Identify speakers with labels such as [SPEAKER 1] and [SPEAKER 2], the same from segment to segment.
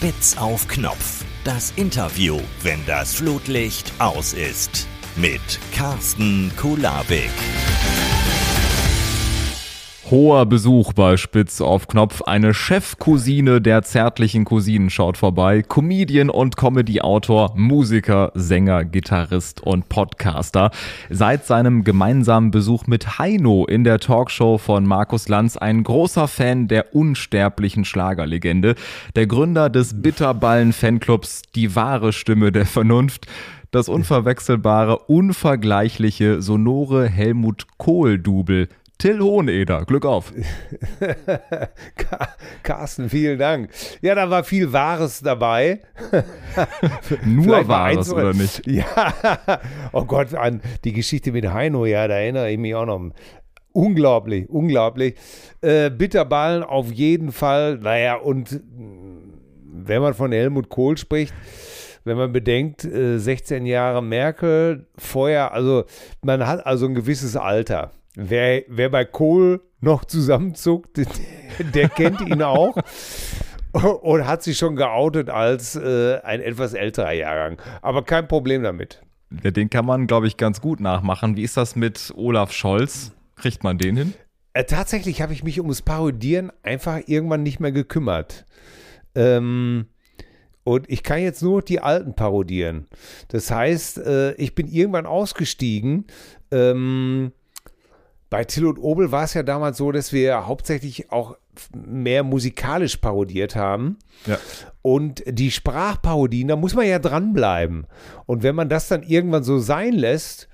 [SPEAKER 1] Spitz auf Knopf. Das Interview, wenn das Flutlicht aus ist. Mit Carsten Kulabik.
[SPEAKER 2] Hoher Besuch bei Spitz auf Knopf. Eine Chefcousine der zärtlichen Cousinen schaut vorbei. Comedian und Comedy-Autor, Musiker, Sänger, Gitarrist und Podcaster. Seit seinem gemeinsamen Besuch mit Heino in der Talkshow von Markus Lanz ein großer Fan der unsterblichen Schlagerlegende. Der Gründer des Bitterballen-Fanclubs, die wahre Stimme der Vernunft das unverwechselbare, unvergleichliche, sonore Helmut Kohl-Double Till Hoheneder. Glück auf.
[SPEAKER 3] Carsten, vielen Dank. Ja, da war viel Wahres dabei.
[SPEAKER 2] Nur Wahres, oder nicht?
[SPEAKER 3] Ja. Oh Gott, an die Geschichte mit Heino, ja, da erinnere ich mich auch noch. Unglaublich, unglaublich. Äh, Bitterballen auf jeden Fall. Naja, und wenn man von Helmut Kohl spricht, wenn man bedenkt, 16 äh, Jahre Merkel, vorher, also man hat also ein gewisses Alter. Wer, wer bei Kohl noch zusammenzuckt, der kennt ihn auch und hat sich schon geoutet als äh, ein etwas älterer Jahrgang. Aber kein Problem damit.
[SPEAKER 2] Den kann man, glaube ich, ganz gut nachmachen. Wie ist das mit Olaf Scholz? Kriegt man den hin?
[SPEAKER 3] Äh, tatsächlich habe ich mich ums Parodieren einfach irgendwann nicht mehr gekümmert. Ähm, und ich kann jetzt nur die alten parodieren. Das heißt, äh, ich bin irgendwann ausgestiegen. Ähm, bei Till und Obel war es ja damals so, dass wir hauptsächlich auch mehr musikalisch parodiert haben. Ja. Und die Sprachparodien, da muss man ja dranbleiben. Und wenn man das dann irgendwann so sein lässt,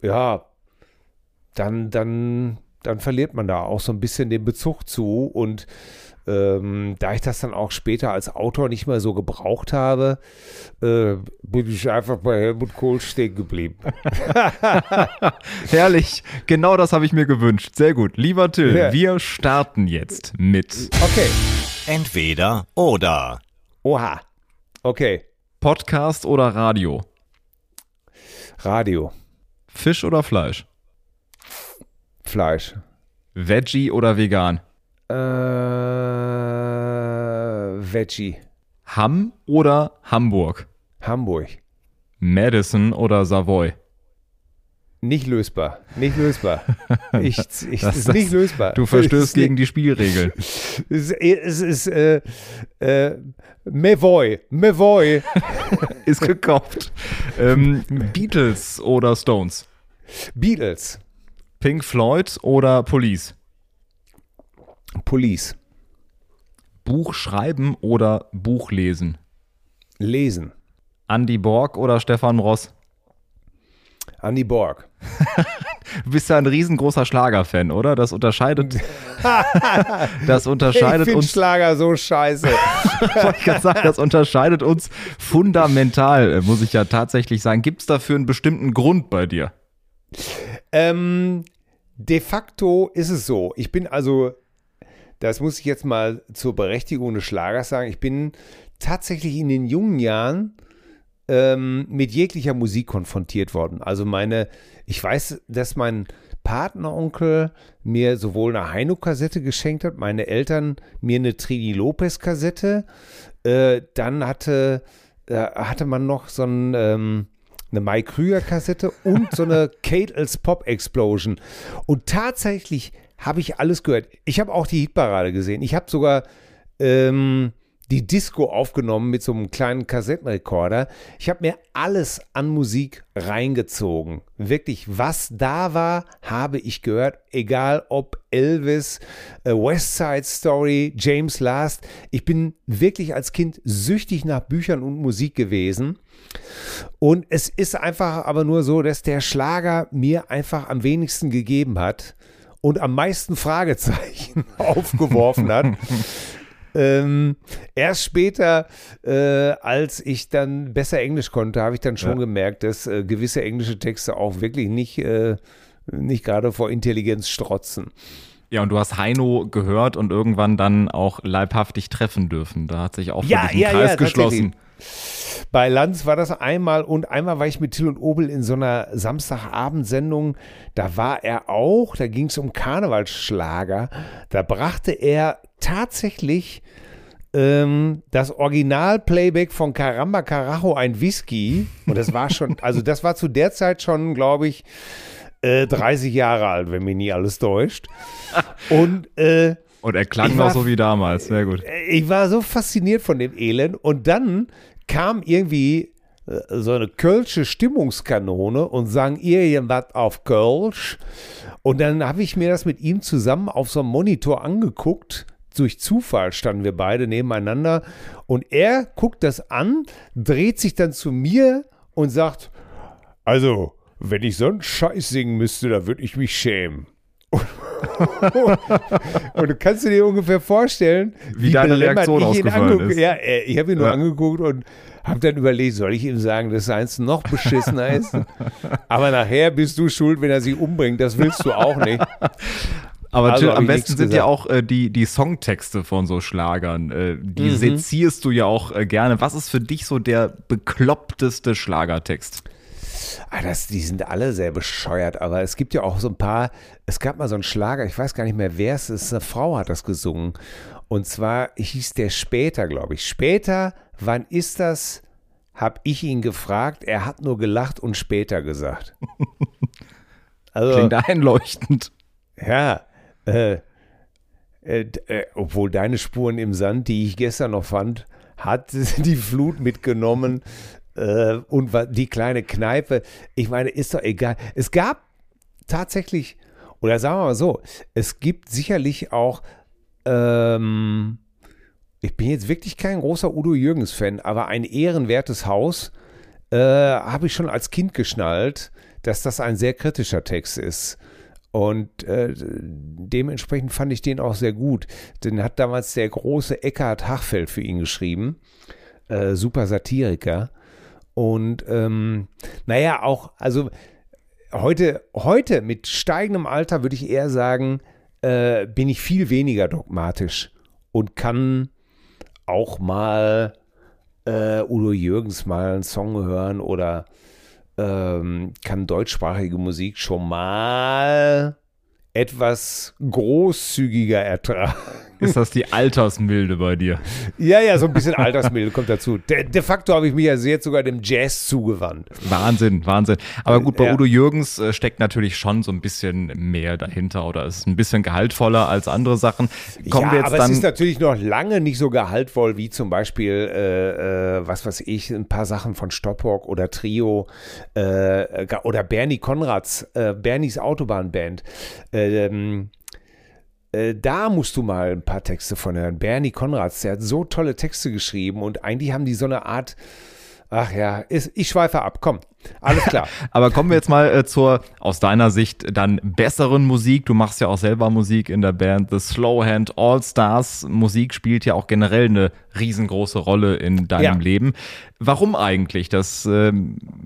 [SPEAKER 3] ja, dann, dann, dann verliert man da auch so ein bisschen den Bezug zu. Und ähm, da ich das dann auch später als Autor nicht mehr so gebraucht habe, äh, bin ich einfach bei Helmut Kohl stehen geblieben.
[SPEAKER 2] Herrlich, genau das habe ich mir gewünscht. Sehr gut. Lieber Till, ja. wir starten jetzt mit.
[SPEAKER 3] Okay.
[SPEAKER 1] Entweder oder.
[SPEAKER 3] Oha. Okay.
[SPEAKER 2] Podcast oder Radio?
[SPEAKER 3] Radio.
[SPEAKER 2] Fisch oder Fleisch?
[SPEAKER 3] Fleisch.
[SPEAKER 2] Veggie oder vegan?
[SPEAKER 3] Äh, Veggie.
[SPEAKER 2] Hamm oder Hamburg?
[SPEAKER 3] Hamburg.
[SPEAKER 2] Madison oder Savoy?
[SPEAKER 3] Nicht lösbar. Nicht lösbar. Ich, ich, das, ist nicht lösbar.
[SPEAKER 2] Du verstößt gegen die Spielregeln.
[SPEAKER 3] Es, es ist äh, äh, Mevoy. Mevoy.
[SPEAKER 2] ist gekauft. Ähm, Beatles oder Stones?
[SPEAKER 3] Beatles.
[SPEAKER 2] Pink Floyd oder Police?
[SPEAKER 3] Police.
[SPEAKER 2] Buch schreiben oder Buch lesen?
[SPEAKER 3] Lesen.
[SPEAKER 2] Andy Borg oder Stefan Ross?
[SPEAKER 3] Andy Borg.
[SPEAKER 2] du bist ja ein riesengroßer Schlagerfan, oder? Das unterscheidet. das unterscheidet
[SPEAKER 3] ich
[SPEAKER 2] uns.
[SPEAKER 3] Schlager so scheiße.
[SPEAKER 2] ich kann sagen, das unterscheidet uns fundamental, muss ich ja tatsächlich sagen. Gibt es dafür einen bestimmten Grund bei dir?
[SPEAKER 3] Ähm, de facto ist es so. Ich bin also das muss ich jetzt mal zur Berechtigung des Schlagers sagen, ich bin tatsächlich in den jungen Jahren ähm, mit jeglicher Musik konfrontiert worden. Also meine, ich weiß, dass mein Partneronkel mir sowohl eine Heino-Kassette geschenkt hat, meine Eltern mir eine Trini Lopez-Kassette. Äh, dann hatte, äh, hatte man noch so ein, ähm, eine Mike Krüger-Kassette und so eine Kate als Pop Explosion. Und tatsächlich habe ich alles gehört. Ich habe auch die Hitparade gesehen. Ich habe sogar ähm, die Disco aufgenommen mit so einem kleinen Kassettenrekorder. Ich habe mir alles an Musik reingezogen. Wirklich, was da war, habe ich gehört. Egal ob Elvis, äh, West Side Story, James Last. Ich bin wirklich als Kind süchtig nach Büchern und Musik gewesen. Und es ist einfach aber nur so, dass der Schlager mir einfach am wenigsten gegeben hat und am meisten Fragezeichen aufgeworfen hat. ähm, erst später, äh, als ich dann besser Englisch konnte, habe ich dann schon ja. gemerkt, dass äh, gewisse englische Texte auch wirklich nicht, äh, nicht gerade vor Intelligenz strotzen.
[SPEAKER 2] Ja, und du hast Heino gehört und irgendwann dann auch leibhaftig treffen dürfen. Da hat sich auch ja, ein ja, Kreis ja, geschlossen.
[SPEAKER 3] Bei Lanz war das einmal und einmal war ich mit Till und Obel in so einer Samstagabendsendung. Da war er auch, da ging es um Karnevalsschlager. Da brachte er tatsächlich ähm, das Original-Playback von Caramba Carajo, ein Whisky. Und das war schon, also das war zu der Zeit schon, glaube ich, äh, 30 Jahre alt, wenn mich nie alles täuscht. Und, äh,
[SPEAKER 2] und er klang noch so wie damals, sehr gut.
[SPEAKER 3] Ich war so fasziniert von dem Elend. Und dann kam irgendwie äh, so eine kölsche Stimmungskanone und sang irgendwas auf Kölsch. Und dann habe ich mir das mit ihm zusammen auf so einem Monitor angeguckt. Durch Zufall standen wir beide nebeneinander und er guckt das an, dreht sich dann zu mir und sagt, also, wenn ich so einen Scheiß singen müsste, da würde ich mich schämen. Und, und du kannst dir ungefähr vorstellen,
[SPEAKER 2] wie, wie deine Reaktion ausgefallen ist.
[SPEAKER 3] Ja, äh, ich habe ihn nur ja. angeguckt und habe dann überlegt, soll ich ihm sagen, dass eins noch beschissener ist? Aber nachher bist du schuld, wenn er sich umbringt. Das willst du auch nicht.
[SPEAKER 2] Aber also, am besten sind gesagt. ja auch äh, die, die Songtexte von so Schlagern. Äh, die mhm. sezierst du ja auch äh, gerne. Was ist für dich so der bekloppteste Schlagertext?
[SPEAKER 3] Ah, das, die sind alle sehr bescheuert, aber es gibt ja auch so ein paar, es gab mal so einen Schlager, ich weiß gar nicht mehr, wer es ist, eine Frau hat das gesungen. Und zwar hieß der später, glaube ich. Später, wann ist das? Habe ich ihn gefragt. Er hat nur gelacht und später gesagt.
[SPEAKER 2] Also, Klingt einleuchtend.
[SPEAKER 3] Ja, äh, äh, äh, obwohl deine Spuren im Sand, die ich gestern noch fand, hat die Flut mitgenommen äh, und die kleine Kneipe. Ich meine, ist doch egal. Es gab tatsächlich, oder sagen wir mal so, es gibt sicherlich auch ähm, ich bin jetzt wirklich kein großer Udo Jürgens-Fan, aber ein ehrenwertes Haus äh, habe ich schon als Kind geschnallt, dass das ein sehr kritischer Text ist. Und äh, dementsprechend fand ich den auch sehr gut. Den hat damals der große Eckhard Hachfeld für ihn geschrieben. Äh, super Satiriker. Und ähm, naja, auch, also heute, heute mit steigendem Alter würde ich eher sagen, äh, bin ich viel weniger dogmatisch und kann auch mal äh, Udo Jürgens mal einen Song hören oder ähm, kann deutschsprachige Musik schon mal etwas großzügiger ertragen.
[SPEAKER 2] Ist das die Altersmilde bei dir?
[SPEAKER 3] Ja, ja, so ein bisschen Altersmilde kommt dazu. De, de facto habe ich mich ja jetzt sogar dem Jazz zugewandt.
[SPEAKER 2] Wahnsinn, Wahnsinn. Aber gut, bei ja. Udo Jürgens äh, steckt natürlich schon so ein bisschen mehr dahinter oder ist ein bisschen gehaltvoller als andere Sachen.
[SPEAKER 3] Kommen ja, wir jetzt aber dann es ist natürlich noch lange nicht so gehaltvoll wie zum Beispiel, äh, äh, was weiß ich, ein paar Sachen von Stoppock oder Trio äh, oder Bernie Konrads, äh, Bernies Autobahnband. Ähm, äh, da musst du mal ein paar Texte von hören. Bernie Konrads, der hat so tolle Texte geschrieben und eigentlich haben die so eine Art, ach ja, ist, ich schweife ab, komm, alles klar.
[SPEAKER 2] Aber kommen wir jetzt mal äh, zur, aus deiner Sicht, dann besseren Musik. Du machst ja auch selber Musik in der Band The Slow Hand All Stars. Musik spielt ja auch generell eine riesengroße Rolle in deinem ja. Leben. Warum eigentlich? Das äh,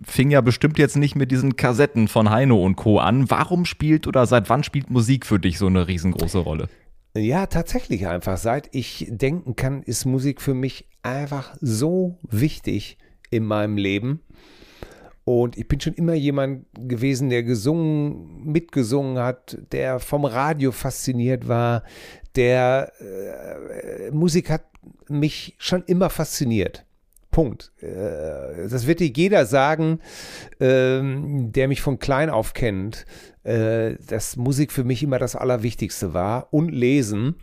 [SPEAKER 2] fing ja bestimmt jetzt nicht mit diesen Kassetten von Heino und Co. an. Warum spielt oder seit wann spielt Musik für dich so eine riesengroße Rolle?
[SPEAKER 3] Ja, tatsächlich einfach. Seit ich denken kann, ist Musik für mich einfach so wichtig in meinem Leben. Und ich bin schon immer jemand gewesen, der gesungen, mitgesungen hat, der vom Radio fasziniert war, der äh, Musik hat mich schon immer fasziniert. Punkt. Äh, das wird dir jeder sagen, ähm, der mich von klein auf kennt, äh, dass Musik für mich immer das Allerwichtigste war und Lesen.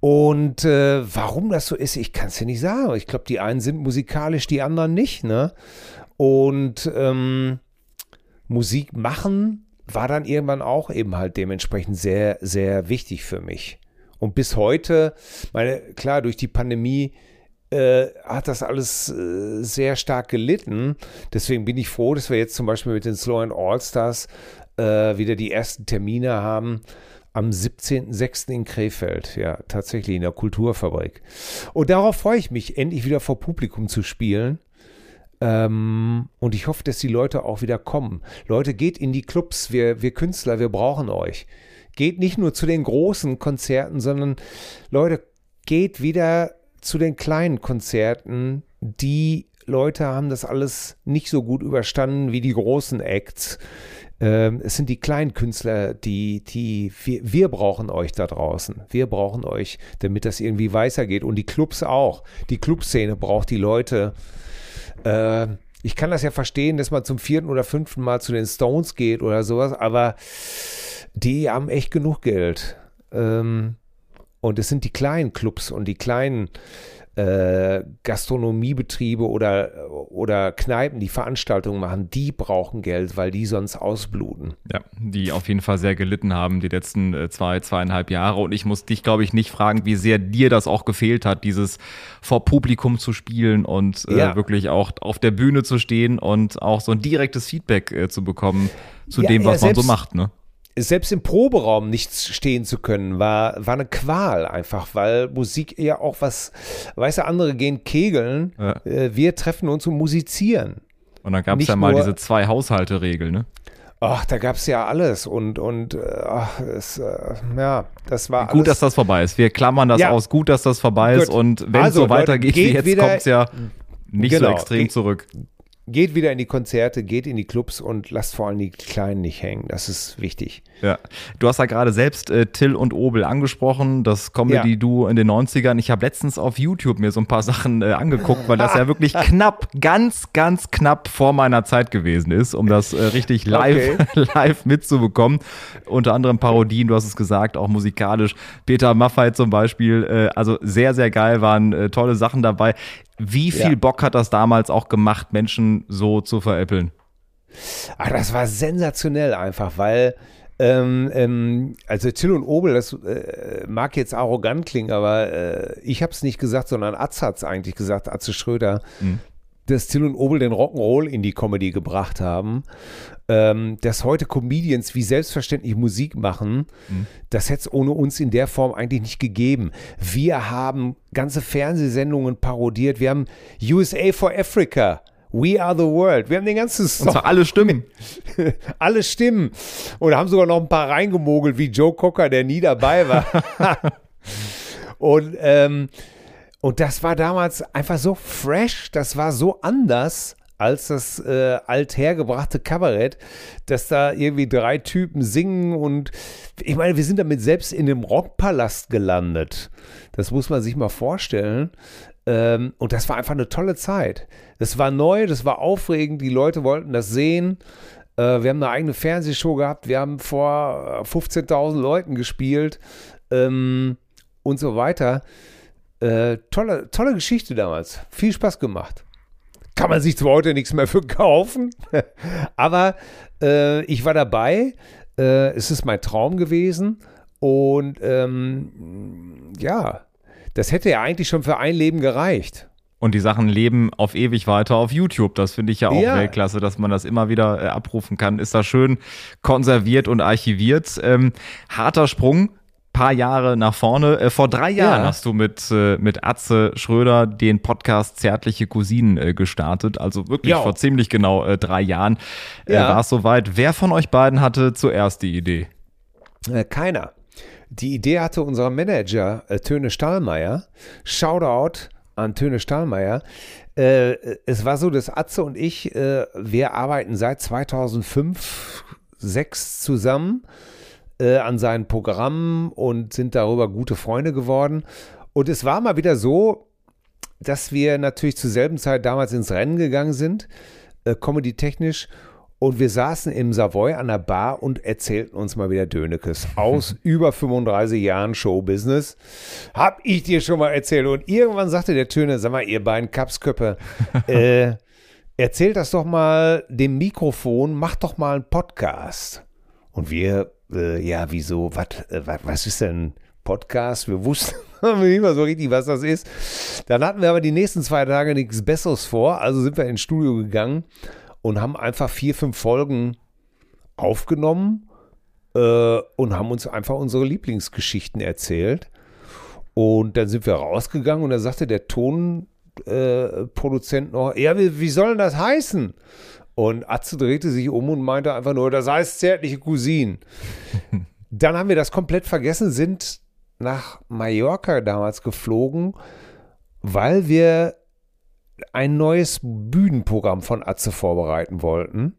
[SPEAKER 3] Und äh, warum das so ist, ich kann es dir nicht sagen. Ich glaube, die einen sind musikalisch, die anderen nicht. Ne? Und ähm, Musik machen war dann irgendwann auch eben halt dementsprechend sehr, sehr wichtig für mich. Und bis heute, meine, klar, durch die Pandemie äh, hat das alles äh, sehr stark gelitten. Deswegen bin ich froh, dass wir jetzt zum Beispiel mit den Slow and All Stars äh, wieder die ersten Termine haben. Am 17.06. in Krefeld, ja, tatsächlich in der Kulturfabrik. Und darauf freue ich mich, endlich wieder vor Publikum zu spielen. Ähm, und ich hoffe, dass die Leute auch wieder kommen. Leute, geht in die Clubs, wir, wir Künstler, wir brauchen euch. Geht nicht nur zu den großen Konzerten, sondern Leute, geht wieder zu den kleinen Konzerten. Die Leute haben das alles nicht so gut überstanden wie die großen Acts. Ähm, es sind die kleinen Künstler, die, die, wir, wir brauchen euch da draußen. Wir brauchen euch, damit das irgendwie weitergeht. Und die Clubs auch. Die Clubszene braucht die Leute. Äh, ich kann das ja verstehen, dass man zum vierten oder fünften Mal zu den Stones geht oder sowas, aber die haben echt genug Geld. Ähm, und es sind die kleinen Clubs und die kleinen äh, Gastronomiebetriebe oder, oder Kneipen, die Veranstaltungen machen, die brauchen Geld, weil die sonst ausbluten.
[SPEAKER 2] Ja, die auf jeden Fall sehr gelitten haben die letzten äh, zwei, zweieinhalb Jahre. Und ich muss dich, glaube ich, nicht fragen, wie sehr dir das auch gefehlt hat, dieses vor Publikum zu spielen und äh, ja. wirklich auch auf der Bühne zu stehen und auch so ein direktes Feedback äh, zu bekommen zu ja, dem, was ja, man so macht, ne?
[SPEAKER 3] Selbst im Proberaum nicht stehen zu können, war, war eine Qual einfach, weil Musik ja auch was, weißt du, andere gehen kegeln, ja. äh, wir treffen uns und musizieren.
[SPEAKER 2] Und dann gab es ja mal diese zwei Haushalte-Regel, ne?
[SPEAKER 3] Ach, da gab es ja alles und, und äh, ach, es, äh, ja, das war
[SPEAKER 2] Gut, alles. dass das vorbei ist. Wir klammern das ja. aus. Gut, dass das vorbei Gut. ist und wenn es also, so weitergeht wie jetzt, kommt es ja nicht genau. so extrem zurück
[SPEAKER 3] geht wieder in die Konzerte, geht in die Clubs und lasst vor allem die Kleinen nicht hängen. Das ist wichtig.
[SPEAKER 2] Ja. Du hast ja gerade selbst äh, Till und Obel angesprochen, das Comedy-Duo ja. in den 90ern. Ich habe letztens auf YouTube mir so ein paar Sachen äh, angeguckt, weil das ja wirklich knapp, ganz, ganz knapp vor meiner Zeit gewesen ist, um das äh, richtig live, okay. live mitzubekommen. Unter anderem Parodien, du hast es gesagt, auch musikalisch. Peter Maffay zum Beispiel, äh, also sehr, sehr geil, waren äh, tolle Sachen dabei. Wie viel ja. Bock hat das damals auch gemacht, Menschen so zu veräppeln?
[SPEAKER 3] Ach, das war sensationell einfach, weil ähm, ähm, also Till und Obel, das äh, mag jetzt arrogant klingen, aber äh, ich habe es nicht gesagt, sondern Atze hat es eigentlich gesagt, Atze Schröder. Mhm dass Till und Obel den Rock'n'Roll in die Comedy gebracht haben, ähm, dass heute Comedians wie selbstverständlich Musik machen, mhm. das hätte es ohne uns in der Form eigentlich nicht gegeben. Wir haben ganze Fernsehsendungen parodiert, wir haben USA for Africa. We are the world. Wir haben den ganzen
[SPEAKER 2] Song. Und zwar alle Stimmen.
[SPEAKER 3] alle Stimmen. Und haben sogar noch ein paar reingemogelt, wie Joe Cocker, der nie dabei war. und ähm, und das war damals einfach so fresh, das war so anders als das äh, althergebrachte Kabarett, dass da irgendwie drei Typen singen und ich meine, wir sind damit selbst in dem Rockpalast gelandet. Das muss man sich mal vorstellen. Ähm, und das war einfach eine tolle Zeit. Das war neu, das war aufregend, die Leute wollten das sehen. Äh, wir haben eine eigene Fernsehshow gehabt, wir haben vor 15.000 Leuten gespielt ähm, und so weiter. Äh, tolle, tolle Geschichte damals. Viel Spaß gemacht. Kann man sich zwar heute nichts mehr für kaufen, aber äh, ich war dabei. Äh, es ist mein Traum gewesen. Und ähm, ja, das hätte ja eigentlich schon für ein Leben gereicht.
[SPEAKER 2] Und die Sachen leben auf ewig weiter auf YouTube. Das finde ich ja auch ja. Weltklasse, dass man das immer wieder äh, abrufen kann. Ist da schön konserviert und archiviert. Ähm, harter Sprung paar Jahre nach vorne. Äh, vor drei Jahren ja. hast du mit, äh, mit Atze Schröder den Podcast Zärtliche Cousinen äh, gestartet. Also wirklich ja. vor ziemlich genau äh, drei Jahren äh, ja. war es soweit. Wer von euch beiden hatte zuerst die Idee?
[SPEAKER 3] Äh, keiner. Die Idee hatte unser Manager Töne Stahlmeier. Shoutout an Töne Stahlmeier. es war so, dass Atze und ich, wir arbeiten seit 2005, 2006 zusammen äh, an seinen Programmen und sind darüber gute Freunde geworden. Und es war mal wieder so, dass wir natürlich zur selben Zeit damals ins Rennen gegangen sind, äh, comedy-technisch. Und wir saßen im Savoy an der Bar und erzählten uns mal wieder Dönekes aus über 35 Jahren Showbusiness. Hab ich dir schon mal erzählt. Und irgendwann sagte der Töne, sag mal, ihr beiden Kapsköppe, äh, erzählt das doch mal dem Mikrofon, macht doch mal einen Podcast. Und wir äh, ja, wieso, wat, äh, was ist denn Podcast? Wir wussten nicht mal so richtig, was das ist. Dann hatten wir aber die nächsten zwei Tage nichts Besseres vor, also sind wir ins Studio gegangen und haben einfach vier, fünf Folgen aufgenommen äh, und haben uns einfach unsere Lieblingsgeschichten erzählt. Und dann sind wir rausgegangen und da sagte der Tonproduzent noch, ja, wie, wie soll denn das heißen? Und Atze drehte sich um und meinte einfach nur, das heißt zärtliche Cousinen. Dann haben wir das komplett vergessen, sind nach Mallorca damals geflogen, weil wir ein neues Bühnenprogramm von Atze vorbereiten wollten.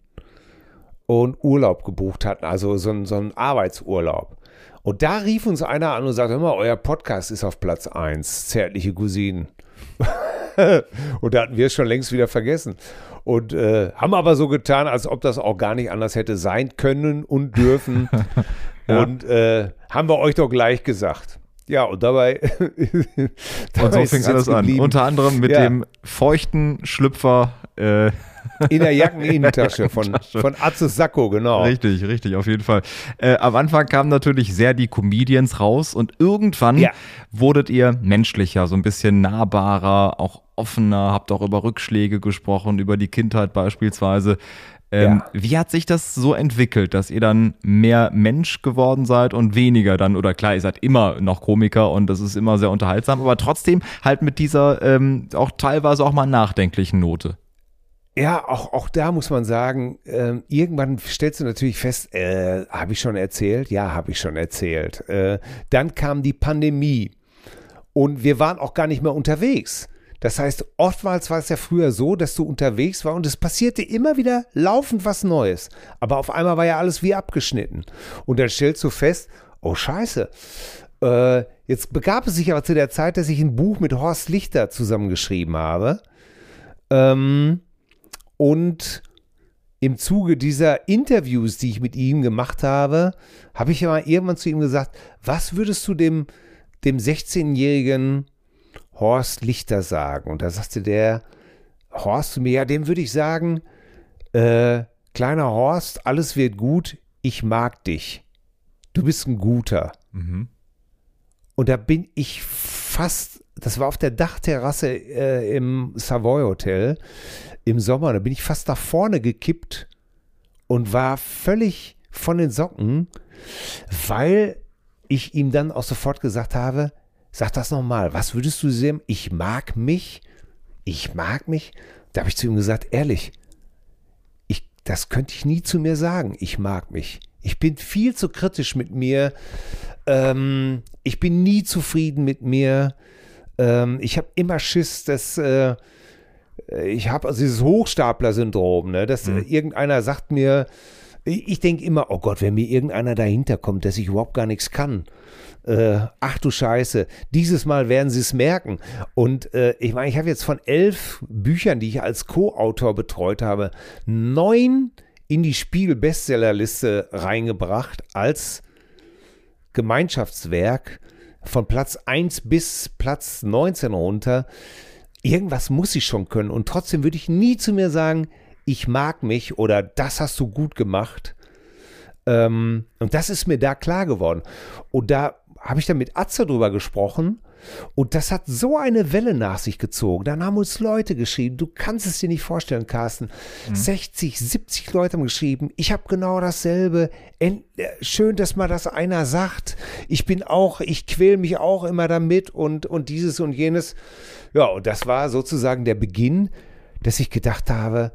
[SPEAKER 3] und Urlaub gebucht hatten, also so, ein, so einen Arbeitsurlaub. Und da rief uns einer an und sagte, hör mal, euer Podcast ist auf Platz 1, zärtliche Cousinen. und da hatten wir es schon längst wieder vergessen. Und äh, haben aber so getan, als ob das auch gar nicht anders hätte sein können und dürfen. ja. Und äh, haben wir euch doch gleich gesagt. Ja, und dabei.
[SPEAKER 2] dabei und so fing alles an. Unter anderem mit ja. dem feuchten Schlüpfer. Äh,
[SPEAKER 3] in der Jackeninnentasche von, von Atze Sacco, genau.
[SPEAKER 2] Richtig, richtig, auf jeden Fall. Äh, am Anfang kamen natürlich sehr die Comedians raus und irgendwann ja. wurdet ihr menschlicher, so ein bisschen nahbarer, auch offener, habt auch über Rückschläge gesprochen, über die Kindheit beispielsweise. Ähm, ja. Wie hat sich das so entwickelt, dass ihr dann mehr Mensch geworden seid und weniger dann, oder klar, ihr seid immer noch Komiker und das ist immer sehr unterhaltsam, aber trotzdem halt mit dieser ähm, auch teilweise auch mal nachdenklichen Note.
[SPEAKER 3] Ja, auch, auch da muss man sagen, äh, irgendwann stellst du natürlich fest, äh, habe ich schon erzählt? Ja, habe ich schon erzählt. Äh, dann kam die Pandemie und wir waren auch gar nicht mehr unterwegs. Das heißt, oftmals war es ja früher so, dass du unterwegs war und es passierte immer wieder laufend was Neues. Aber auf einmal war ja alles wie abgeschnitten. Und dann stellst du fest, oh Scheiße. Äh, jetzt begab es sich aber zu der Zeit, dass ich ein Buch mit Horst Lichter zusammengeschrieben habe. Ähm, und im Zuge dieser Interviews, die ich mit ihm gemacht habe, habe ich ja mal irgendwann zu ihm gesagt, was würdest du dem, dem 16-jährigen Horst Lichter sagen? Und da sagte der Horst zu mir, ja, dem würde ich sagen, äh, kleiner Horst, alles wird gut, ich mag dich. Du bist ein guter. Mhm. Und da bin ich fast, das war auf der Dachterrasse äh, im Savoy Hotel im Sommer, da bin ich fast nach vorne gekippt und war völlig von den Socken, weil ich ihm dann auch sofort gesagt habe, sag das nochmal, was würdest du sehen? Ich mag mich, ich mag mich. Da habe ich zu ihm gesagt, ehrlich, ich, das könnte ich nie zu mir sagen, ich mag mich. Ich bin viel zu kritisch mit mir. Ähm, ich bin nie zufrieden mit mir. Ähm, ich habe immer Schiss, dass äh, ich habe also dieses Hochstapler-Syndrom, ne, dass mhm. irgendeiner sagt mir, ich denke immer, oh Gott, wenn mir irgendeiner dahinter kommt, dass ich überhaupt gar nichts kann. Äh, ach du Scheiße, dieses Mal werden sie es merken. Und äh, ich meine, ich habe jetzt von elf Büchern, die ich als Co-Autor betreut habe, neun in die Spiegel-Bestsellerliste reingebracht als Gemeinschaftswerk von Platz 1 bis Platz 19 runter irgendwas muss ich schon können. Und trotzdem würde ich nie zu mir sagen, ich mag mich oder das hast du gut gemacht. Ähm, und das ist mir da klar geworden. Und da habe ich dann mit Atze drüber gesprochen. Und das hat so eine Welle nach sich gezogen. Dann haben uns Leute geschrieben, du kannst es dir nicht vorstellen, Carsten. Mhm. 60, 70 Leute haben geschrieben, ich habe genau dasselbe. Äh, schön, dass mal das einer sagt. Ich bin auch, ich quäl mich auch immer damit und, und dieses und jenes. Ja, und das war sozusagen der Beginn, dass ich gedacht habe,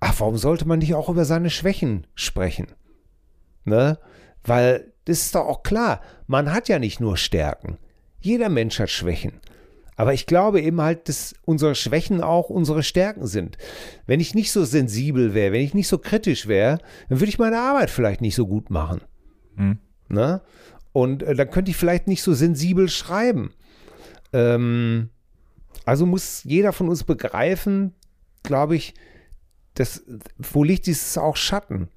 [SPEAKER 3] ach, warum sollte man nicht auch über seine Schwächen sprechen? Ne? Weil das ist doch auch klar, man hat ja nicht nur Stärken. Jeder Mensch hat Schwächen. Aber ich glaube eben halt, dass unsere Schwächen auch unsere Stärken sind. Wenn ich nicht so sensibel wäre, wenn ich nicht so kritisch wäre, dann würde ich meine Arbeit vielleicht nicht so gut machen. Hm. Ne? Und äh, dann könnte ich vielleicht nicht so sensibel schreiben. Ähm, also muss jeder von uns begreifen, glaube ich, dass wo Licht ist, ist auch Schatten.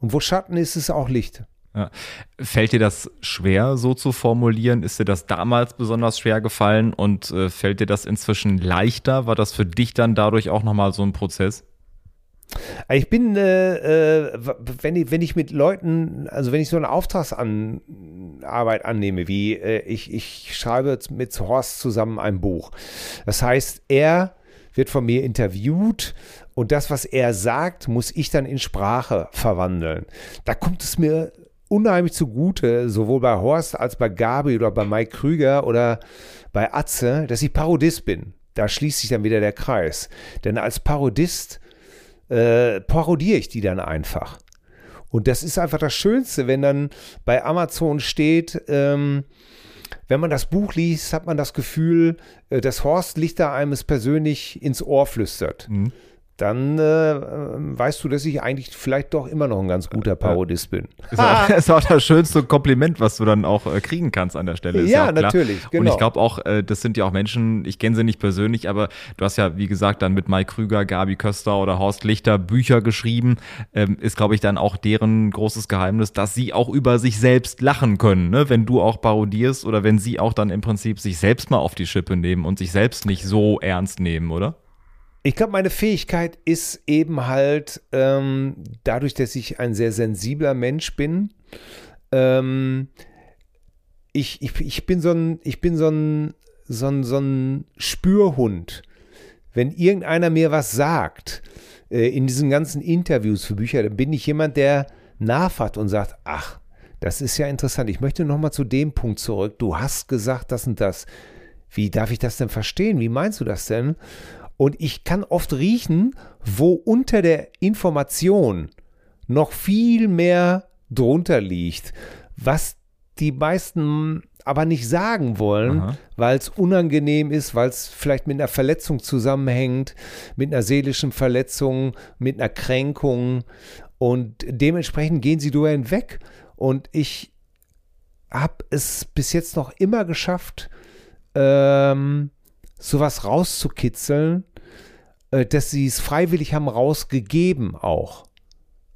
[SPEAKER 3] Und wo Schatten ist, ist auch Licht.
[SPEAKER 2] Ja. Fällt dir das schwer, so zu formulieren? Ist dir das damals besonders schwer gefallen und äh, fällt dir das inzwischen leichter? War das für dich dann dadurch auch nochmal so ein Prozess?
[SPEAKER 3] Ich bin, äh, äh, wenn, ich, wenn ich mit Leuten, also wenn ich so eine Auftragsarbeit annehme, wie äh, ich, ich schreibe mit Horst zusammen ein Buch. Das heißt, er wird von mir interviewt und das, was er sagt, muss ich dann in Sprache verwandeln. Da kommt es mir unheimlich zugute, sowohl bei Horst als bei Gabi oder bei Mike Krüger oder bei Atze, dass ich Parodist bin. Da schließt sich dann wieder der Kreis. Denn als Parodist äh, parodiere ich die dann einfach. Und das ist einfach das Schönste, wenn dann bei Amazon steht, ähm, wenn man das Buch liest, hat man das Gefühl, äh, dass Horst Lichter einem es persönlich ins Ohr flüstert. Mhm. Dann äh, weißt du, dass ich eigentlich vielleicht doch immer noch ein ganz guter Parodist bin.
[SPEAKER 2] Ist auch, ist auch das schönste Kompliment, was du dann auch äh, kriegen kannst an der Stelle. Ist
[SPEAKER 3] Ja,
[SPEAKER 2] klar.
[SPEAKER 3] natürlich,
[SPEAKER 2] Und
[SPEAKER 3] genau.
[SPEAKER 2] ich glaube auch, äh, das sind ja auch Menschen, ich kenne sie nicht persönlich, aber du hast ja, wie gesagt, dann mit Mike Krüger, Gabi Köster oder Horst Lichter Bücher geschrieben. Ähm, ist, glaube ich, dann auch deren großes Geheimnis, dass sie auch über sich selbst lachen können, ne? wenn du auch parodierst oder wenn sie auch dann im Prinzip sich selbst mal auf die Schippe nehmen und sich selbst nicht so ernst nehmen, oder?
[SPEAKER 3] Ich glaube, meine Fähigkeit ist eben halt, ähm, dadurch, dass ich ein sehr sensibler Mensch bin, ähm, ich, ich, ich bin so ein, ich bin so ein, so ein, so ein Spürhund. Wenn irgendeiner mir was sagt, äh, in diesen ganzen Interviews für Bücher, dann bin ich jemand, der nachfragt und sagt, ach, das ist ja interessant. Ich möchte nochmal zu dem Punkt zurück. Du hast gesagt das und das. Wie darf ich das denn verstehen? Wie meinst du das denn? Und ich kann oft riechen, wo unter der Information noch viel mehr drunter liegt, was die meisten aber nicht sagen wollen, weil es unangenehm ist, weil es vielleicht mit einer Verletzung zusammenhängt, mit einer seelischen Verletzung, mit einer Kränkung. Und dementsprechend gehen sie drüber hinweg. Und ich habe es bis jetzt noch immer geschafft, ähm, sowas rauszukitzeln, äh, dass sie es freiwillig haben rausgegeben auch.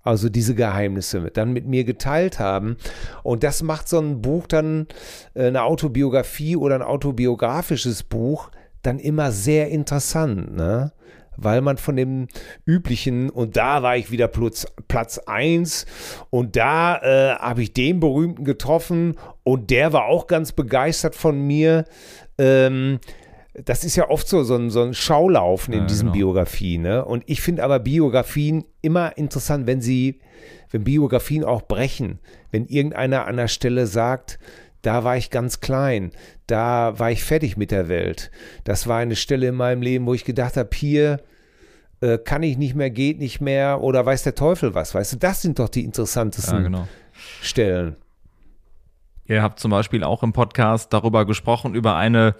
[SPEAKER 3] Also diese Geheimnisse mit, dann mit mir geteilt haben. Und das macht so ein Buch dann, äh, eine Autobiografie oder ein autobiografisches Buch, dann immer sehr interessant, ne? Weil man von dem üblichen, und da war ich wieder Platz, Platz 1 und da äh, habe ich den berühmten getroffen und der war auch ganz begeistert von mir. Ähm, das ist ja oft so, so ein, so ein Schaulaufen in
[SPEAKER 2] Ja,
[SPEAKER 3] diesen
[SPEAKER 2] genau.
[SPEAKER 3] Biografien. Ne? Und ich finde aber Biografien immer interessant, wenn sie, wenn Biografien auch brechen. Wenn irgendeiner an der Stelle sagt, da war ich ganz klein, da war ich fertig mit der Welt. Das war eine Stelle in meinem Leben, wo ich gedacht habe, hier äh, kann ich nicht mehr, geht nicht mehr oder weiß der Teufel was. Weißt du, das sind doch die interessantesten
[SPEAKER 2] Ja, genau.
[SPEAKER 3] Stellen.
[SPEAKER 2] Ihr habt zum Beispiel auch im Podcast darüber gesprochen, über eine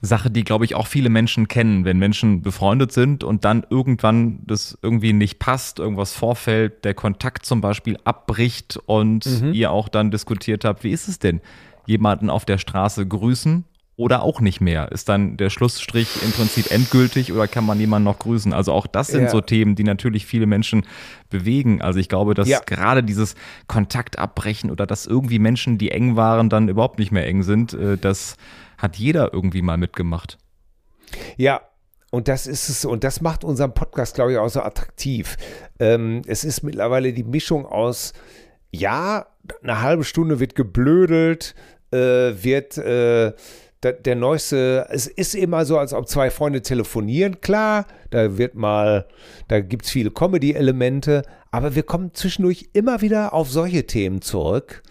[SPEAKER 2] Sache, die, glaube ich, auch viele Menschen kennen, wenn Menschen befreundet sind und dann irgendwann das irgendwie nicht passt, irgendwas vorfällt, der Kontakt zum Beispiel abbricht und ihr auch dann diskutiert habt, wie ist es denn, jemanden auf der Straße grüßen oder auch nicht mehr? Ist dann der Schlussstrich im Prinzip endgültig oder kann man jemanden noch grüßen? Also auch das sind
[SPEAKER 3] Ja.
[SPEAKER 2] so Themen, die natürlich viele Menschen bewegen. Also ich glaube, dass
[SPEAKER 3] Ja.
[SPEAKER 2] gerade dieses Kontakt abbrechen oder dass irgendwie Menschen, die eng waren, dann überhaupt nicht mehr eng sind, äh, das hat jeder irgendwie mal mitgemacht.
[SPEAKER 3] Ja, und das ist es, und das macht unseren Podcast, glaube ich, auch so attraktiv. Ähm, es ist mittlerweile die Mischung aus, ja, eine halbe Stunde wird geblödelt, äh, wird äh, da, der neueste, es ist immer so, als ob zwei Freunde telefonieren, klar, da wird mal, da gibt es viele Comedy-Elemente, aber wir kommen zwischendurch immer wieder auf solche Themen zurück.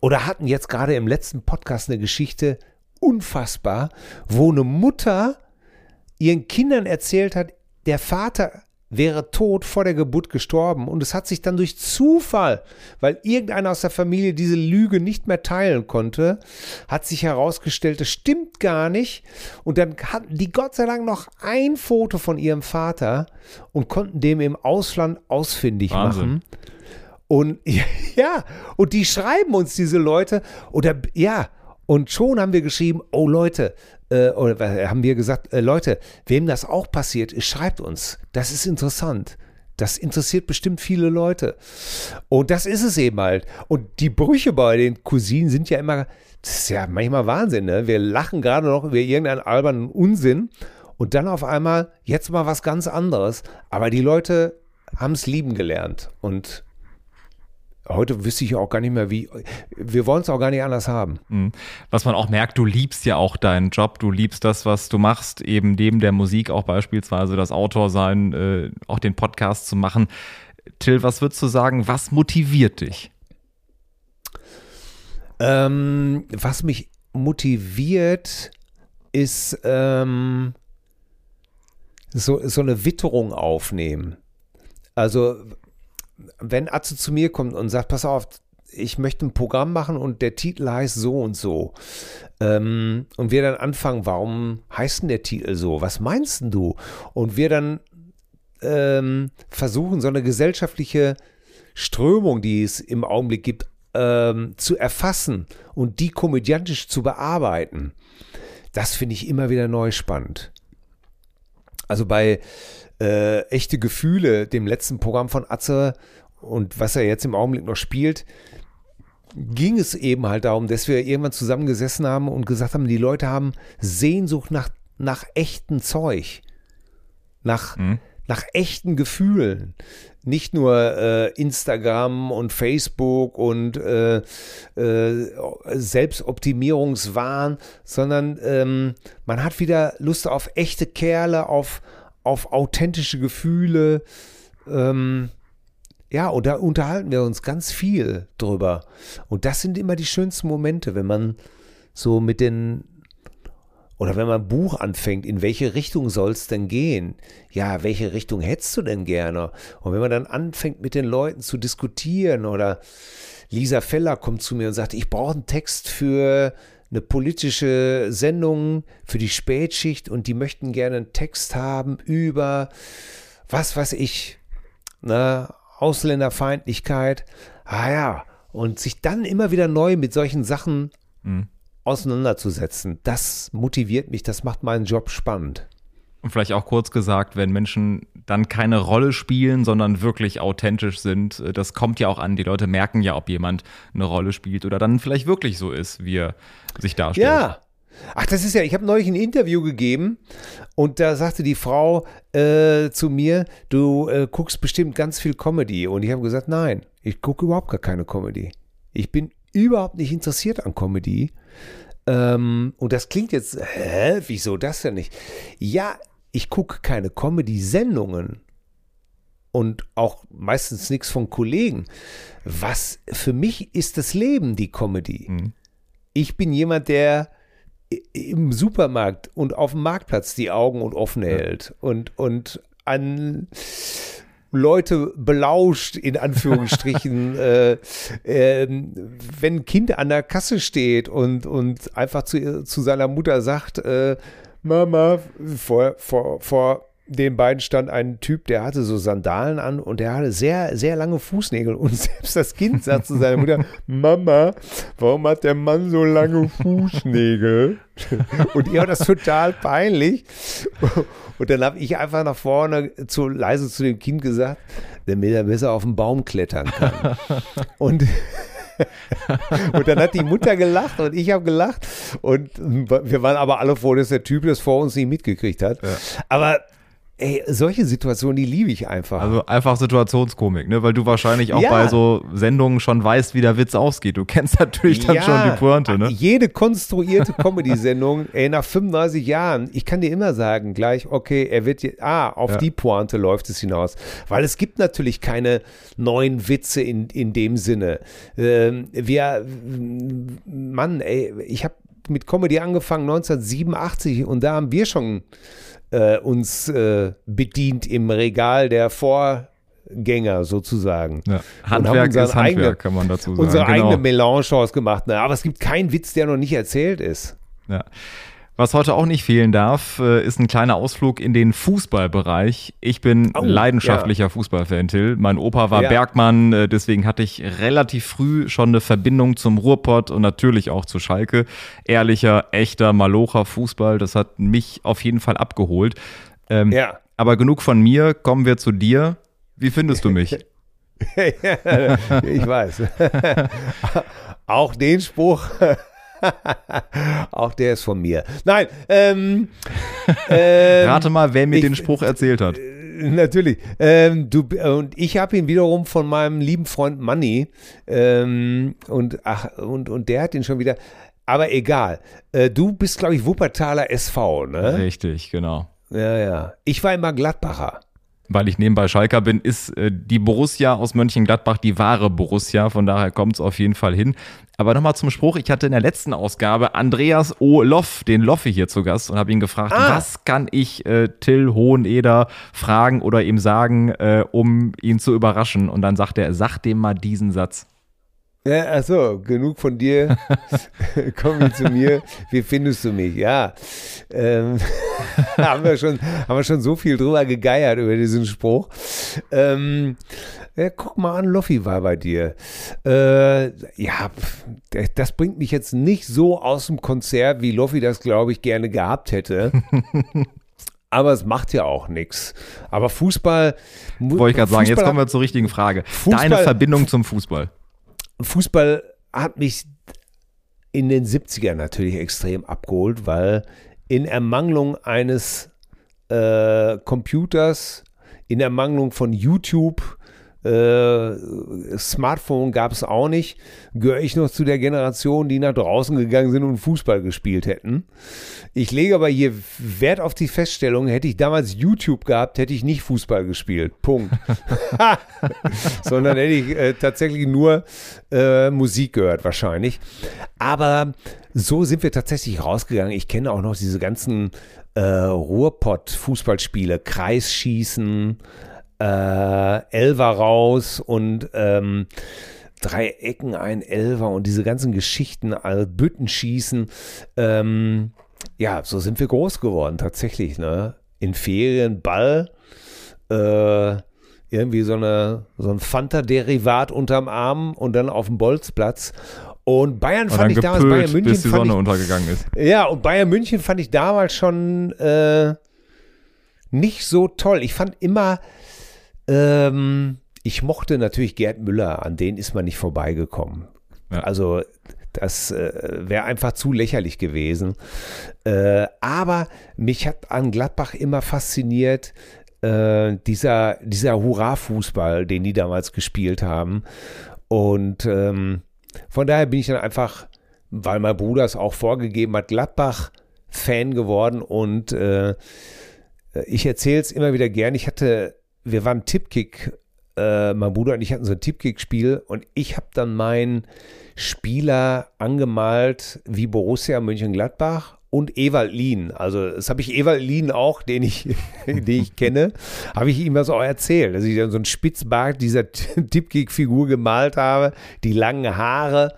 [SPEAKER 3] Oder hatten jetzt gerade im letzten Podcast eine Geschichte, unfassbar, wo eine Mutter ihren Kindern erzählt hat, der Vater wäre tot vor der Geburt gestorben und es hat sich dann durch Zufall, weil irgendeiner aus der Familie diese Lüge nicht mehr teilen konnte, hat sich herausgestellt, das stimmt gar nicht und dann hatten die Gott sei Dank noch ein Foto von ihrem Vater und konnten dem im Ausland ausfindig
[SPEAKER 2] Wahnsinn.
[SPEAKER 3] machen. Und ja, und die schreiben uns diese Leute oder ja, und schon haben wir geschrieben, oh Leute, äh, oder was haben wir gesagt, äh, Leute, wem das auch passiert schreibt uns. Das ist interessant. Das interessiert bestimmt viele Leute. Und das ist es eben halt. Und die Brüche bei den Cousinen sind ja immer, das ist ja manchmal Wahnsinn, ne? Wir lachen gerade noch über irgendeinen albernen Unsinn und dann auf einmal jetzt mal was ganz anderes. Aber die Leute haben es lieben gelernt. Und heute wüsste ich auch gar nicht mehr, wie. Wir wollen es auch gar nicht anders haben.
[SPEAKER 2] Mhm. Was man auch merkt, du liebst ja auch deinen Job, du liebst das, was du machst, eben neben der Musik auch beispielsweise das Autor sein, äh, auch den Podcast zu machen. Till, was würdest du sagen, was motiviert dich?
[SPEAKER 3] Ähm, was mich motiviert, ist ähm, so, so eine Witterung aufnehmen. Also, wenn Atze zu mir kommt und sagt, pass auf, ich möchte ein Programm machen und der Titel heißt so und so. Ähm, und wir dann anfangen, warum heißt denn der Titel so? Was meinst denn du? Und wir dann ähm, versuchen, so eine gesellschaftliche Strömung, die es im Augenblick gibt, ähm, zu erfassen und die komödiantisch zu bearbeiten. Das finde ich immer wieder neu spannend. Also bei äh, Echte Gefühle, dem letzten Programm von Atze und was er jetzt im Augenblick noch spielt, ging es eben halt darum, dass wir irgendwann zusammengesessen haben und gesagt haben, die Leute haben Sehnsucht nach, nach echten Zeug, nach, mhm. nach echten Gefühlen. Nicht nur äh, Instagram und Facebook und äh, äh, Selbstoptimierungswahn, sondern ähm, man hat wieder Lust auf echte Kerle, auf, auf authentische Gefühle. Ähm, ja, und da unterhalten wir uns ganz viel drüber. Und das sind immer die schönsten Momente, wenn man so mit den, oder wenn man ein Buch anfängt, in welche Richtung soll es denn gehen? Ja, welche Richtung hättest du denn gerne? Und wenn man dann anfängt, mit den Leuten zu diskutieren oder Lisa Feller kommt zu mir und sagt, ich brauche einen Text für eine politische Sendung für die Spätschicht und die möchten gerne einen Text haben über was weiß ich, ne, Ausländerfeindlichkeit. Ah ja, und sich dann immer wieder neu mit solchen Sachen mhm. auseinanderzusetzen, das motiviert mich, das macht meinen Job spannend.
[SPEAKER 2] Und vielleicht auch kurz gesagt, wenn Menschen dann keine Rolle spielen, sondern wirklich authentisch sind, äh, das kommt ja auch an. Die Leute merken ja, ob jemand eine Rolle spielt oder dann vielleicht wirklich so ist, wie er sich darstellt.
[SPEAKER 3] Ja, Ach, das ist ja, ich habe neulich ein Interview gegeben und da sagte die Frau äh, zu mir, du äh, guckst bestimmt ganz viel Comedy. Und ich habe gesagt, nein, ich gucke überhaupt gar keine Comedy. Ich bin überhaupt nicht interessiert an Comedy. Ähm, und das klingt jetzt, hä, wieso das denn nicht? Ja, ich gucke keine Comedy-Sendungen und auch meistens nichts von Kollegen. Was für mich ist das Leben die Comedy? Mhm. Ich bin jemand, der im Supermarkt und auf dem Marktplatz die Augen und offen hält und, und an Leute belauscht, in Anführungsstrichen, äh, äh, wenn ein Kind an der Kasse steht und, und einfach zu, zu seiner Mutter sagt, äh, Mama, vor, vor, vor den beiden stand ein Typ, der hatte so Sandalen an und der hatte sehr, sehr lange Fußnägel. Und selbst das Kind sagt zu seiner Mutter, Mama, warum hat der Mann so lange Fußnägel? Und ihr war das total peinlich. Und dann habe ich einfach nach vorne zu, leise zu dem Kind gesagt, damit er besser auf den Baum klettern kann. Und und dann hat die Mutter gelacht und ich habe gelacht. Und wir waren aber alle froh, dass der Typ das vor uns nicht mitgekriegt hat. Ja. Aber Ey, solche Situationen, die liebe ich einfach.
[SPEAKER 2] Also einfach Situationskomik, ne? Weil du wahrscheinlich auch ja. bei so Sendungen schon weißt, wie der Witz ausgeht. Du kennst natürlich dann ja, schon die Pointe, ne?
[SPEAKER 3] Jede konstruierte Comedy-Sendung, ey, nach 35 Jahren, ich kann dir immer sagen, gleich, okay, er wird, jetzt, ah, auf ja. die Pointe läuft es hinaus. Weil es gibt natürlich keine neuen Witze in, in dem Sinne. Ähm, wir, Mann, ey, ich habe mit Comedy angefangen 1987 und da haben wir schon äh, uns äh, bedient im Regal der Vorgänger sozusagen. Ja.
[SPEAKER 2] Handwerk ist Handwerk, eigene, kann man dazu sagen.
[SPEAKER 3] Unsere genau. eigene Melange ausgemacht. Ne? Aber es gibt keinen Witz, der noch nicht erzählt ist.
[SPEAKER 2] Ja. Was heute auch nicht fehlen darf, äh, ist ein kleiner Ausflug in den Fußballbereich. Ich bin oh, leidenschaftlicher ja. Fußballfan, Till. Mein Opa war ja. Bergmann, äh, deswegen hatte ich relativ früh schon eine Verbindung zum Ruhrpott und natürlich auch zu Schalke. Ehrlicher, echter, malocher Fußball, das hat mich auf jeden Fall abgeholt. Ähm, ja. Aber genug von mir, kommen wir zu dir. Wie findest du mich?
[SPEAKER 3] ich weiß. auch den Spruch Auch der ist von mir. Nein, ähm,
[SPEAKER 2] ähm, Rate mal, wer mir ich, den Spruch erzählt hat.
[SPEAKER 3] Äh, natürlich. Ähm, du, und ich habe ihn wiederum von meinem lieben Freund Manny. Ähm, und, ach, und, und der hat ihn schon wieder. Aber egal. Äh, du bist, glaube ich, Wuppertaler SV, ne?
[SPEAKER 2] Richtig, genau.
[SPEAKER 3] Ja, ja. Ich war immer Gladbacher
[SPEAKER 2] weil ich nebenbei Schalker bin, ist äh, die Borussia aus Mönchengladbach die wahre Borussia. Von daher kommt es auf jeden Fall hin. Aber nochmal zum Spruch. Ich hatte in der letzten Ausgabe Andreas O. Loff, den Loffe hier zu Gast und habe ihn gefragt, ah. was kann ich äh, Till Hoheneder fragen oder ihm sagen, äh, um ihn zu überraschen? Und dann sagt er, sag dem mal diesen Satz.
[SPEAKER 3] Ja, achso, genug von dir. Komm zu mir. Wie findest du mich? Ja. Ähm. haben, wir schon, haben wir schon so viel drüber gegeiert über diesen Spruch. Ähm, ja, guck mal an, Loffi war bei dir. Äh, ja, das bringt mich jetzt nicht so aus dem Konzert, wie Loffi das, glaube ich, gerne gehabt hätte. aber es macht ja auch nichts. Aber Fußball.
[SPEAKER 2] Wollte ich gerade sagen, jetzt kommen wir zur richtigen Frage. Fußball, Deine Verbindung zum Fußball.
[SPEAKER 3] Fußball hat mich in den 70ern natürlich extrem abgeholt, weil in Ermangelung eines äh, Computers, in Ermangelung von YouTube, äh, Smartphone gab es auch nicht. Gehöre ich noch zu der Generation, die nach draußen gegangen sind und Fußball gespielt hätten. Ich lege aber hier Wert auf die Feststellung, hätte ich damals YouTube gehabt, hätte ich nicht Fußball gespielt. Punkt. Sondern hätte ich äh, tatsächlich nur äh, Musik gehört, wahrscheinlich. Aber so sind wir tatsächlich rausgegangen. Ich kenne auch noch diese ganzen äh, Ruhrpott-Fußballspiele, Kreisschießen, äh, Elver raus und ähm, drei Ecken ein Elver und diese ganzen Geschichten, also Bütten schießen. Ähm, ja, so sind wir groß geworden, tatsächlich. Ne? In Ferien, Ball, äh, irgendwie so, eine, so ein Fanta-Derivat unterm Arm und dann auf dem Bolzplatz. Und Bayern fand ich damals, Bayern München.
[SPEAKER 2] Bis die Sonne ich, untergegangen ist.
[SPEAKER 3] Ja, und Bayern München fand ich damals schon äh, nicht so toll. Ich fand immer, ähm, ich mochte natürlich Gerd Müller, an den ist man nicht vorbeigekommen. Ja. Also das äh, wäre einfach zu lächerlich gewesen. Äh, aber mich hat an Gladbach immer fasziniert, äh, dieser, dieser Hurra-Fußball, den die damals gespielt haben. Und ähm, von daher bin ich dann einfach, weil mein Bruder es auch vorgegeben hat, Gladbach-Fan geworden. Und äh, ich erzähle es immer wieder gern. Ich hatte wir waren Tipkick, äh, mein Bruder und ich hatten so ein Tipkick-Spiel und ich habe dann meinen Spieler angemalt wie Borussia Mönchengladbach und Ewald Lien. Also das habe ich Ewald Lien auch, den ich, den ich kenne, habe ich ihm das auch erzählt, dass ich dann so einen Spitzbart dieser Tipkick-Figur gemalt habe, die langen Haare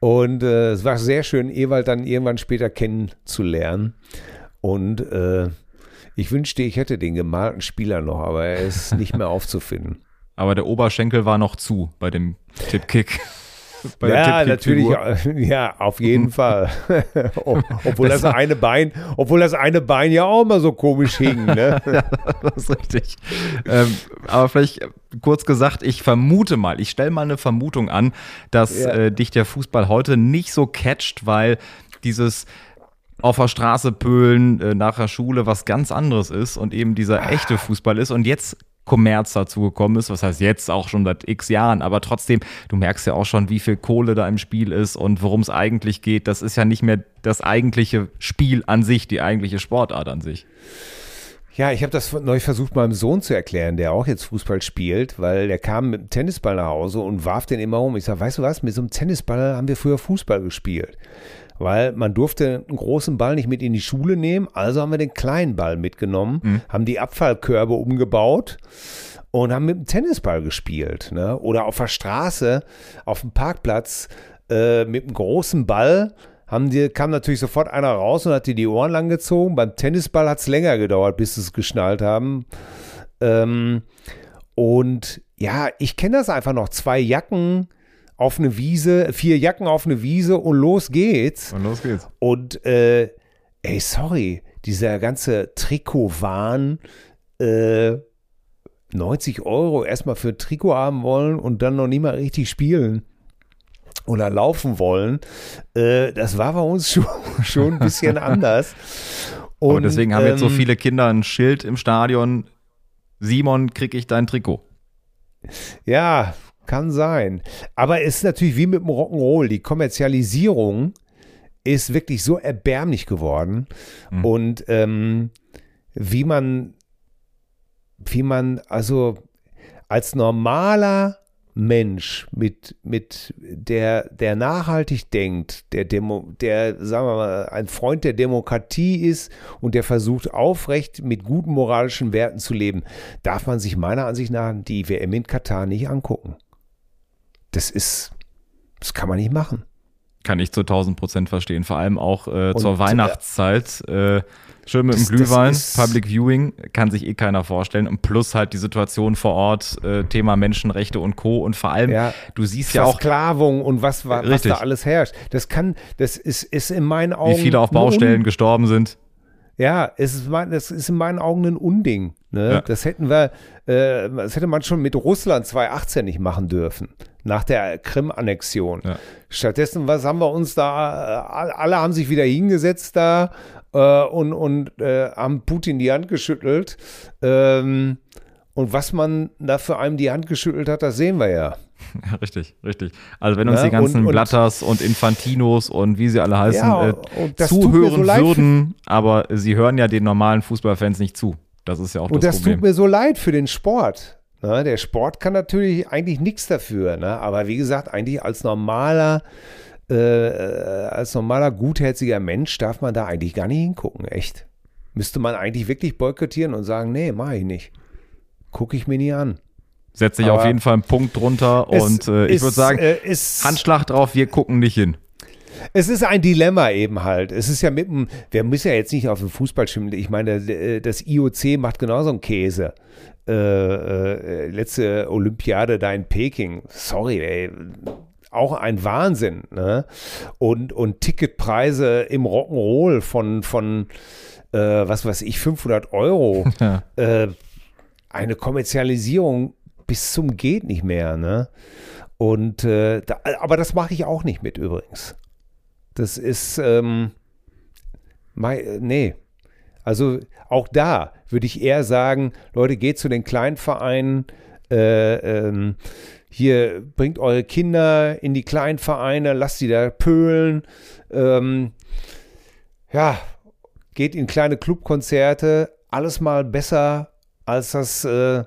[SPEAKER 3] und äh, es war sehr schön, Ewald dann irgendwann später kennenzulernen und äh, ich wünschte, ich hätte den gemalten Spieler noch, aber er ist nicht mehr aufzufinden.
[SPEAKER 2] Aber der Oberschenkel war noch zu bei dem Tippkick.
[SPEAKER 3] Bei ja, natürlich, ja, auf jeden Fall. obwohl das, das eine Bein, obwohl das eine Bein ja auch mal so komisch hing, ne? ja,
[SPEAKER 2] das ist richtig. Ähm, aber vielleicht kurz gesagt, ich vermute mal, ich stelle mal eine Vermutung an, dass ja. äh, dich der Fußball heute nicht so catcht, weil dieses auf der Straße pölen äh, nach der Schule was ganz anderes ist und eben dieser echte Fußball ist und jetzt Kommerz dazu gekommen ist, was heißt jetzt auch schon seit x Jahren, aber trotzdem, du merkst ja auch schon, wie viel Kohle da im Spiel ist und worum es eigentlich geht. Das ist ja nicht mehr das eigentliche Spiel an sich, die eigentliche Sportart an sich.
[SPEAKER 3] Ja, ich habe das neu versucht, meinem Sohn zu erklären, der auch jetzt Fußball spielt, weil der kam mit dem Tennisball nach Hause und warf den immer um. Ich sage, weißt du was, mit so einem Tennisball haben wir früher Fußball gespielt weil man durfte einen großen Ball nicht mit in die Schule nehmen, also haben wir den kleinen Ball mitgenommen, mhm. haben die Abfallkörbe umgebaut und haben mit dem Tennisball gespielt. Ne? Oder auf der Straße, auf dem Parkplatz äh, mit einem großen Ball haben die, kam natürlich sofort einer raus und hat dir die Ohren lang gezogen. Beim Tennisball hat es länger gedauert, bis sie es geschnallt haben. Ähm, und ja, ich kenne das einfach noch. Zwei Jacken, auf eine Wiese, vier Jacken auf eine Wiese und los geht's.
[SPEAKER 2] Und los geht's.
[SPEAKER 3] Und äh, ey, sorry, dieser ganze Trikotwahn, äh, 90 Euro erstmal für Trikot haben wollen und dann noch nie mal richtig spielen oder laufen wollen, äh, das war bei uns schon, schon ein bisschen anders.
[SPEAKER 2] Und, und deswegen haben ähm, jetzt so ähm, viele Kinder ein Schild im Stadion. Simon, krieg ich dein Trikot?
[SPEAKER 3] Ja, kann sein. Aber es ist natürlich wie mit dem Rock'n'Roll. Die Kommerzialisierung ist wirklich so erbärmlich geworden. Mhm. Und ähm, wie man, wie man, also als normaler Mensch mit, mit der, der nachhaltig denkt, der Demo, der, sagen wir mal, ein Freund der Demokratie ist und der versucht aufrecht mit guten moralischen Werten zu leben, darf man sich meiner Ansicht nach die WM in Katar nicht angucken das ist, das kann man nicht machen.
[SPEAKER 2] Kann ich zu 1000 Prozent verstehen. Vor allem auch äh, zur äh, Weihnachtszeit. Äh, Schön mit dem
[SPEAKER 3] Das- das
[SPEAKER 2] Glühwein, Public Viewing, kann sich eh keiner vorstellen. Und plus halt die Situation vor Ort, äh, Thema Menschenrechte und Co. Und vor allem,
[SPEAKER 3] Ja.
[SPEAKER 2] du siehst ja auch,
[SPEAKER 3] Versklavung und was, wa- was
[SPEAKER 2] Richtig.
[SPEAKER 3] da alles herrscht. Das kann, das ist, ist in meinen Augen.
[SPEAKER 2] wie viele auf Baustellen gestorben sind.
[SPEAKER 3] Ja, es ist, mein- das ist in meinen Augen ein Unding. Ne?
[SPEAKER 2] Ja.
[SPEAKER 3] Das hätten wir, äh, das hätte man schon mit Russland 2018 nicht machen dürfen, nach der Krim-Annexion.
[SPEAKER 2] Ja.
[SPEAKER 3] Stattdessen, was haben wir uns da, äh, alle haben sich wieder hingesetzt da äh, und, und äh, haben Putin die Hand geschüttelt. Ähm, und was man da für einem die Hand geschüttelt hat, das sehen wir ja.
[SPEAKER 2] Ja, richtig, richtig. Also wenn uns
[SPEAKER 3] Ja,
[SPEAKER 2] die ganzen
[SPEAKER 3] und- und-
[SPEAKER 2] Blatters und Infantinos und wie sie alle heißen,
[SPEAKER 3] Ja,
[SPEAKER 2] äh, zuhören
[SPEAKER 3] so
[SPEAKER 2] würden, aber sie hören ja den normalen Fußballfans nicht zu. Das ist ja auch
[SPEAKER 3] Und
[SPEAKER 2] das,
[SPEAKER 3] das
[SPEAKER 2] Problem.
[SPEAKER 3] tut mir so leid für den Sport. Ne? Der Sport kann natürlich eigentlich nichts dafür. Ne? Aber wie gesagt, eigentlich als normaler, äh, als normaler, gutherziger Mensch darf man da eigentlich gar nicht hingucken. Echt. Müsste man eigentlich wirklich boykottieren und sagen, nee, mach ich nicht. Gucke ich mir nie an.
[SPEAKER 2] Setze ich
[SPEAKER 3] aber
[SPEAKER 2] auf jeden Fall einen Punkt drunter und äh, ich würde sagen,
[SPEAKER 3] äh,
[SPEAKER 2] Handschlag drauf, wir gucken nicht hin.
[SPEAKER 3] Es ist ein Dilemma eben halt. Es ist ja mit dem, wir müssen ja jetzt nicht auf den Fußball schimpfen. Ich meine, äh, das IOC macht genauso einen Käse. Äh, äh, letzte Olympiade da in Peking. Sorry, ey. Auch ein Wahnsinn. Ne? Und, und Ticketpreise im Rock'n'Roll von, von äh, was weiß ich, 500 Euro.
[SPEAKER 2] Ja.
[SPEAKER 3] äh, eine Kommerzialisierung bis zum geht nicht mehr. Ne? Und äh, da, aber das mache ich auch nicht mit übrigens. Das ist ähm, mei- nee. Also auch da würde ich eher sagen, Leute, geht zu den kleinen Vereinen, äh, ähm, hier bringt eure Kinder in die kleinen Vereine, lasst sie da pölen. Ähm, ja, geht in kleine Clubkonzerte, alles mal besser als das äh,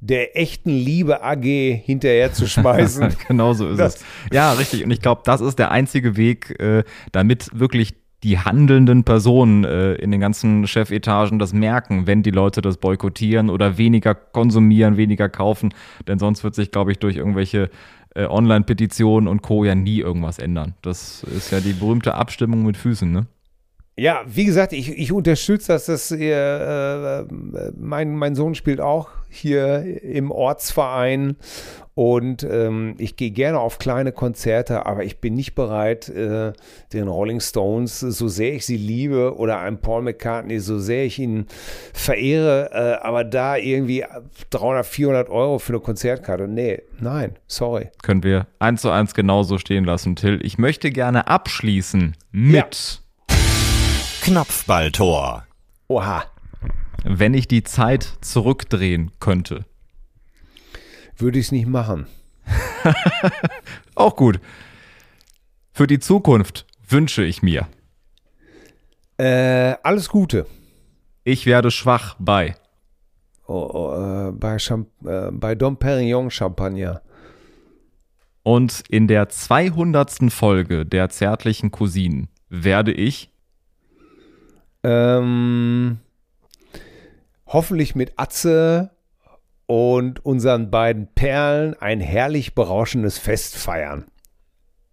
[SPEAKER 3] der echten Liebe AG hinterher zu schmeißen.
[SPEAKER 2] genau so ist
[SPEAKER 3] Das-
[SPEAKER 2] es. Ja, richtig. Und ich glaube, das ist der einzige Weg, äh, damit wirklich die handelnden Personen äh, in den ganzen Chefetagen das merken, wenn die Leute das boykottieren oder weniger konsumieren, weniger kaufen. Denn sonst wird sich, glaube ich, durch irgendwelche äh, Online-Petitionen und Co. ja nie irgendwas ändern. Das ist ja die berühmte Abstimmung mit Füßen, ne?
[SPEAKER 3] Ja, wie gesagt, ich, ich unterstütze das. Dass ihr, äh, mein, mein Sohn spielt auch hier im Ortsverein und ähm, ich gehe gerne auf kleine Konzerte, aber ich bin nicht bereit, äh, den Rolling Stones, so sehr ich sie liebe, oder einem Paul McCartney, so sehr ich ihn verehre, äh, aber da irgendwie 300, 400 Euro für eine Konzertkarte. Nee, nein, sorry.
[SPEAKER 2] Können wir eins zu eins genauso stehen lassen, Till. Ich möchte gerne abschließen mit,
[SPEAKER 1] Knopfballtor.
[SPEAKER 3] Oha,
[SPEAKER 2] wenn ich die Zeit zurückdrehen könnte.
[SPEAKER 3] würde ich es nicht machen.
[SPEAKER 2] Auch gut. Für die Zukunft wünsche ich mir,
[SPEAKER 3] Äh, alles Gute.
[SPEAKER 2] ich werde schwach bei.
[SPEAKER 3] Oh, oh, äh, bei, Champ äh, bei Dom Perignon Champagner.
[SPEAKER 2] Und in der 200. Folge der zärtlichen Cousinen werde ich,
[SPEAKER 3] Ähm, hoffentlich mit Atze und unseren beiden Perlen ein herrlich berauschendes Fest feiern.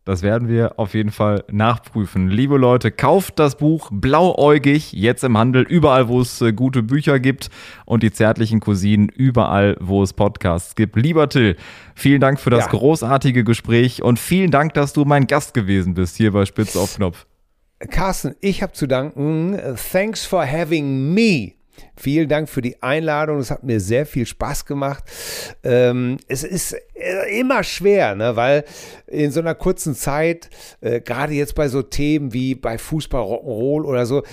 [SPEAKER 2] das werden wir auf jeden Fall nachprüfen. Liebe Leute, kauft das Buch blauäugig, jetzt im Handel, überall, wo es äh, gute Bücher gibt und die zärtlichen Cousinen überall, wo es Podcasts gibt. Lieber Till, vielen Dank für das
[SPEAKER 3] Ja.
[SPEAKER 2] großartige Gespräch und vielen Dank, dass du mein Gast gewesen bist hier bei Spitz auf Knopf.
[SPEAKER 3] Carsten, ich habe zu danken. Thanks for having me. Vielen Dank für die Einladung. Es hat mir sehr viel Spaß gemacht. Ähm, es ist äh, immer schwer, ne? weil in so einer kurzen Zeit, äh, gerade jetzt bei so Themen wie bei Fußball, Rock'n'Roll oder so,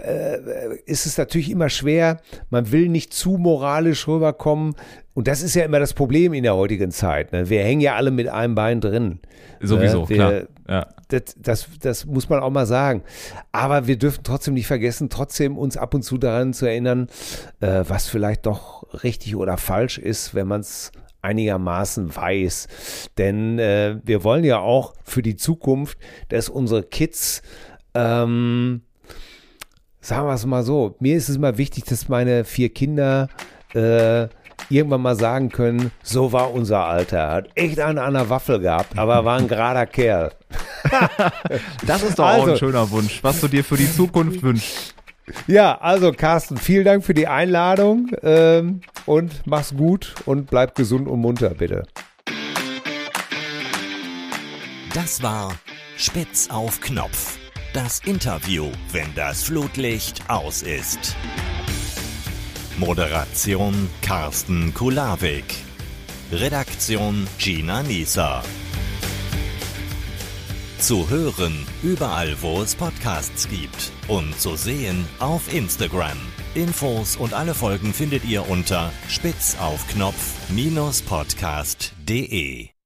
[SPEAKER 3] äh, ist es natürlich immer schwer. Man will nicht zu moralisch rüberkommen. Und das ist ja immer das Problem in der heutigen Zeit. Ne? Wir hängen ja alle mit einem Bein drin.
[SPEAKER 2] Sowieso,
[SPEAKER 3] Ne? Wir-
[SPEAKER 2] klar. Ja.
[SPEAKER 3] Das, das, das muss man auch mal sagen. Aber wir dürfen trotzdem nicht vergessen, trotzdem uns ab und zu daran zu erinnern, äh, was vielleicht doch richtig oder falsch ist, wenn man es einigermaßen weiß. Denn äh, wir wollen ja auch für die Zukunft, dass unsere Kids, ähm, sagen wir es mal so, mir ist es immer wichtig, dass meine vier Kinder äh, irgendwann mal sagen können, so war unser Alter. Hat echt einen an der Waffel gehabt, aber war ein gerader Kerl.
[SPEAKER 2] Das ist doch auch
[SPEAKER 3] Also-
[SPEAKER 2] ein schöner Wunsch, was du dir für die Zukunft wünschst.
[SPEAKER 3] Ja, also Carsten, vielen Dank für die Einladung ähm, und mach's gut und bleib gesund und munter, bitte.
[SPEAKER 1] Das war Spitz auf Knopf. Das Interview, wenn das Flutlicht aus ist. Moderation Carsten Kulawik. Redaktion Gina Nieser. Zu hören überall, wo es Podcasts gibt und zu sehen auf Instagram. Infos und alle Folgen findet ihr unter spitzaufknopf-podcast.de.